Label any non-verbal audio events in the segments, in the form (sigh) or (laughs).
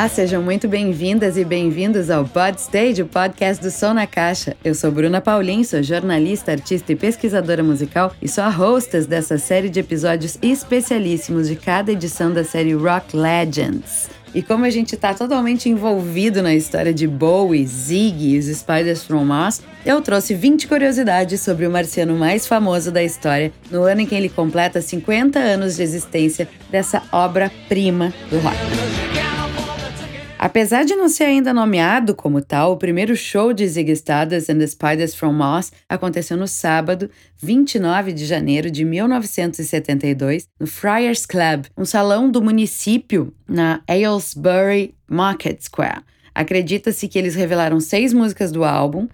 Olá, sejam muito bem-vindas e bem-vindos ao Podstage, o podcast do Som na Caixa. Eu sou Bruna Paulin, sou jornalista, artista e pesquisadora musical e sou a hostess dessa série de episódios especialíssimos de cada edição da série Rock Legends. E como a gente está totalmente envolvido na história de Bowie, Ziggy e os Spiders from Mars, eu trouxe 20 curiosidades sobre o marciano mais famoso da história, no ano em que ele completa 50 anos de existência dessa obra-prima do rock. Apesar de não ser ainda nomeado como tal, o primeiro show de Ziggy Stardust and the Spiders from Mars aconteceu no sábado, 29 de janeiro de 1972, no Friars Club, um salão do município na Aylesbury Market Square. Acredita-se que eles revelaram seis músicas do álbum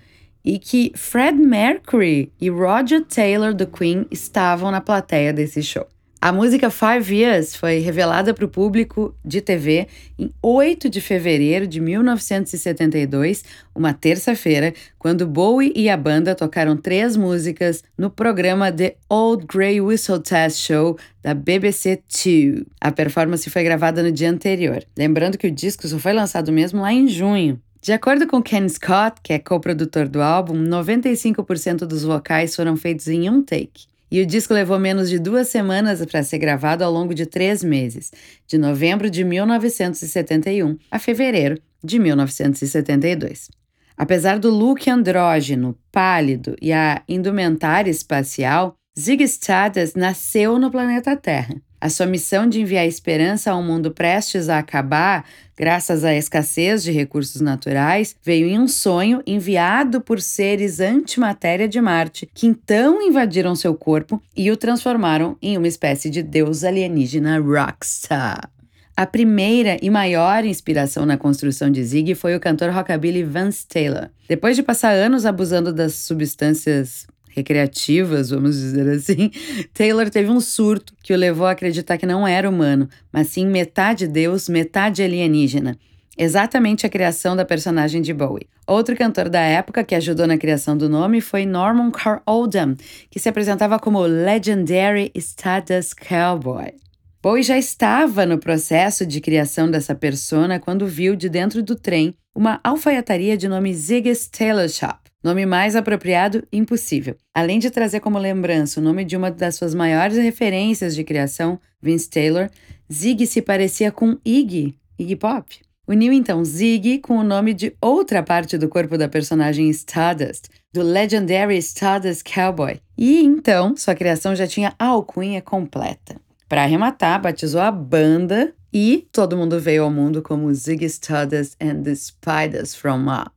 e que Fred Mercury e Roger Taylor do Queen estavam na plateia desse show. A música Five Years foi revelada para o público de TV em 8 de fevereiro de 1972, uma terça-feira, quando Bowie e a banda tocaram três músicas no programa The Old Grey Whistle Test Show da BBC Two. A performance foi gravada no dia anterior. Lembrando que o disco só foi lançado mesmo lá em junho. De acordo com Ken Scott, que é co-produtor do álbum, 95% dos vocais foram feitos em um take. E o disco levou menos de duas semanas para ser gravado ao longo de três meses, de novembro de 1971 a fevereiro de 1972. Apesar do look andrógeno, pálido e a indumentária espacial, Ziggy Stardust nasceu no planeta Terra. A sua missão de enviar esperança a um mundo prestes a acabar, graças à escassez de recursos naturais, veio em um sonho enviado por seres antimatéria de Marte, que então invadiram seu corpo e o transformaram em uma espécie de deus alienígena rockstar. A primeira e maior inspiração na construção de Ziggy foi o cantor rockabilly Vance Taylor. Depois de passar anos abusando das substâncias recreativas, vamos dizer assim, (laughs) Taylor teve um surto que o levou a acreditar que não era humano, mas sim metade Deus, metade alienígena. Exatamente a criação da personagem de Bowie. Outro cantor da época que ajudou na criação do nome foi Norman Carl Oldham, que se apresentava como Legendary Stardust Cowboy. Bowie já estava no processo de criação dessa persona quando viu de dentro do trem uma alfaiataria de nome Ziggy's Tailor Shop. Nome mais apropriado, impossível. Além de trazer como lembrança o nome de uma das suas maiores referências de criação, Vince Taylor, Ziggy se parecia com Iggy, Iggy Pop. Uniu então Ziggy com o nome de outra parte do corpo da personagem Stardust, do Legendary Stardust Cowboy. E então sua criação já tinha a alcunha completa. Para arrematar, batizou a banda e todo mundo veio ao mundo como Ziggy Stardust and the Spiders from Mars.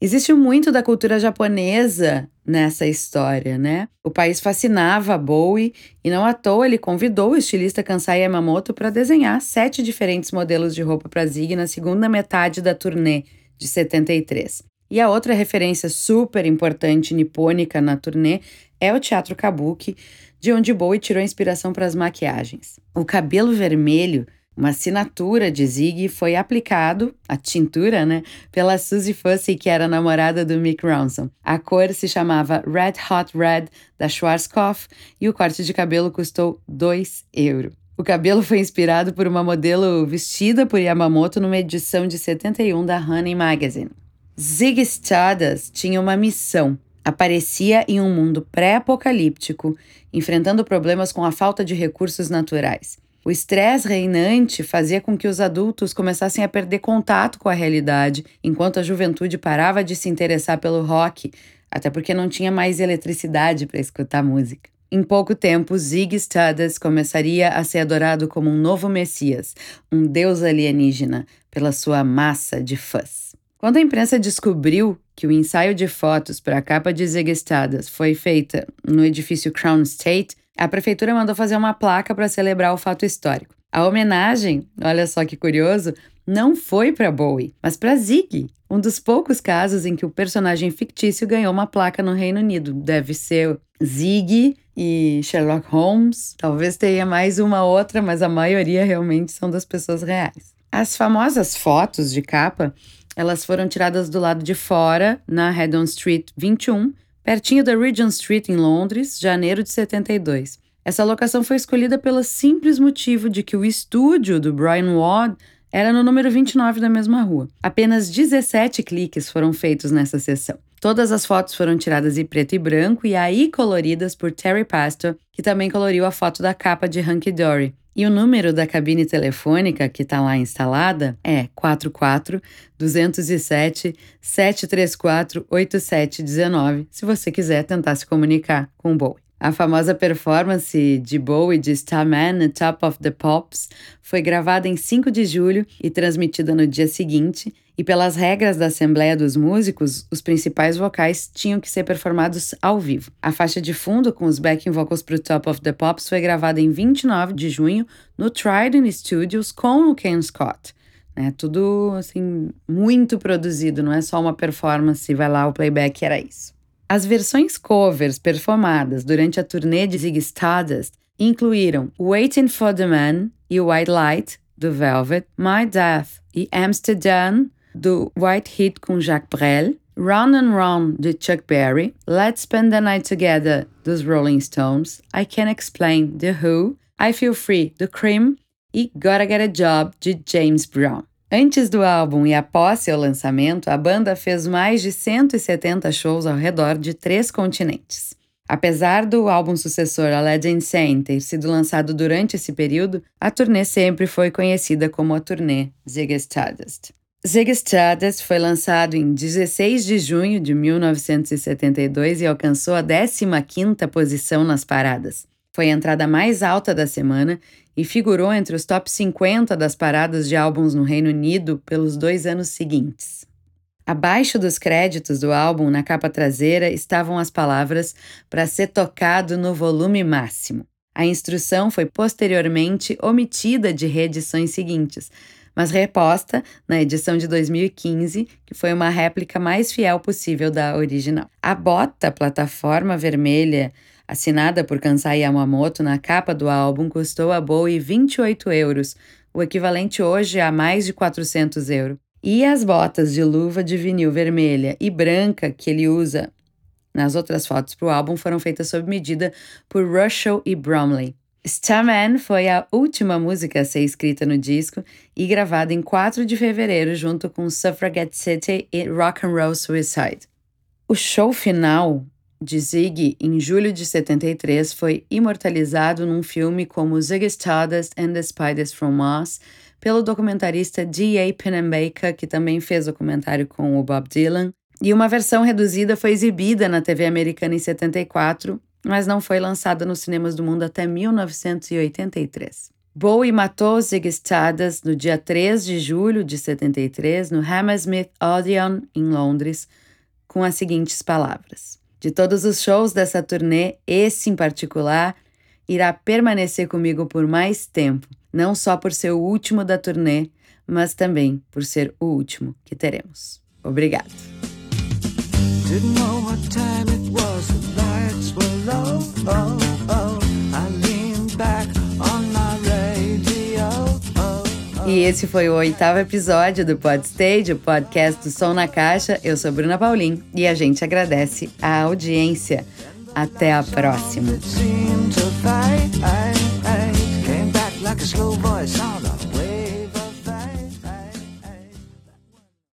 Existe muito da cultura japonesa nessa história, né? O país fascinava Bowie e não à toa ele convidou o estilista Kansai Yamamoto para desenhar sete diferentes modelos de roupa para Zig na segunda metade da turnê de 73. E a outra referência super importante nipônica na turnê é o teatro kabuki, de onde Bowie tirou inspiração para as maquiagens. O cabelo vermelho uma assinatura de Ziggy foi aplicado, a tintura, né, pela Suzy Fussy, que era namorada do Mick Ronson. A cor se chamava Red Hot Red da Schwarzkopf e o corte de cabelo custou 2 euros. O cabelo foi inspirado por uma modelo vestida por Yamamoto numa edição de 71 da Honey Magazine. Ziggy Stardust tinha uma missão. Aparecia em um mundo pré-apocalíptico, enfrentando problemas com a falta de recursos naturais. O estresse reinante fazia com que os adultos começassem a perder contato com a realidade, enquanto a juventude parava de se interessar pelo rock, até porque não tinha mais eletricidade para escutar música. Em pouco tempo, Zig Stardust começaria a ser adorado como um novo Messias, um deus alienígena, pela sua massa de fãs. Quando a imprensa descobriu que o ensaio de fotos para a capa de Zig Stardust foi feita no edifício Crown State, a prefeitura mandou fazer uma placa para celebrar o fato histórico. A homenagem, olha só que curioso, não foi para Bowie, mas para Ziggy, um dos poucos casos em que o personagem fictício ganhou uma placa no Reino Unido. Deve ser Ziggy e Sherlock Holmes. Talvez tenha mais uma outra, mas a maioria realmente são das pessoas reais. As famosas fotos de capa, elas foram tiradas do lado de fora, na Haddon Street 21, pertinho da Regent Street, em Londres, janeiro de 72. Essa locação foi escolhida pelo simples motivo de que o estúdio do Brian Ward era no número 29 da mesma rua. Apenas 17 cliques foram feitos nessa sessão. Todas as fotos foram tiradas em preto e branco e aí coloridas por Terry Pastor, que também coloriu a foto da capa de Hunky Dory. E o número da cabine telefônica que está lá instalada é 44 207 734 8719, se você quiser tentar se comunicar com o Bowie. A famosa performance de Bowie de Starman Top of the Pops foi gravada em 5 de julho e transmitida no dia seguinte, e pelas regras da Assembleia dos Músicos, os principais vocais tinham que ser performados ao vivo. A faixa de fundo com os backing vocals para o Top of the Pops foi gravada em 29 de junho no Trident Studios com o Ken Scott. É tudo assim muito produzido, não é só uma performance, vai lá o playback era isso. As versões covers performadas durante a turnê de Ziggy Stardust incluíram Waiting for the Man e White Light, do Velvet, My Death e Amsterdam, do White Heat com Jacques Brel, Round and Round, de Chuck Berry, Let's Spend the Night Together, dos Rolling Stones, I Can't Explain, The Who, I Feel Free, do Cream e Gotta Get a Job, de James Brown. Antes do álbum e após seu lançamento, a banda fez mais de 170 shows ao redor de três continentes. Apesar do álbum sucessor A Legend Insane ter sido lançado durante esse período, a turnê sempre foi conhecida como a turnê Ziggy Stardust. Ziggy Stardust foi lançado em 16 de junho de 1972 e alcançou a 15ª posição nas paradas. Foi a entrada mais alta da semana e figurou entre os top 50 das paradas de álbuns no Reino Unido pelos dois anos seguintes. Abaixo dos créditos do álbum, na capa traseira, estavam as palavras para ser tocado no volume máximo. A instrução foi posteriormente omitida de reedições seguintes, mas reposta na edição de 2015, que foi uma réplica mais fiel possível da original. A bota plataforma vermelha assinada por Kansai Yamamoto na capa do álbum, custou a Bowie 28 euros, o equivalente hoje a mais de 400 euros. E as botas de luva de vinil vermelha e branca que ele usa nas outras fotos para o álbum foram feitas sob medida por Russell e Bromley. Starman foi a última música a ser escrita no disco e gravada em 4 de fevereiro junto com Suffragette City e Rock and Roll Suicide. O show final de Ziggy em julho de 73 foi imortalizado num filme como Ziggy Stardust and the Spiders from Mars pelo documentarista D.A. Pennebaker, que também fez documentário com o Bob Dylan, e uma versão reduzida foi exibida na TV americana em 74, mas não foi lançada nos cinemas do mundo até 1983. Bowie matou Ziggy Stardust no dia 3 de julho de 73 no Hammersmith Odeon, em Londres, com as seguintes palavras: de todos os shows dessa turnê, esse em particular irá permanecer comigo por mais tempo, não só por ser o último da turnê, mas também por ser o último que teremos. Obrigado. E esse foi o oitavo episódio do Podstage, o podcast do Som na Caixa. Eu sou Bruna Paulin e a gente agradece a audiência. Até a próxima.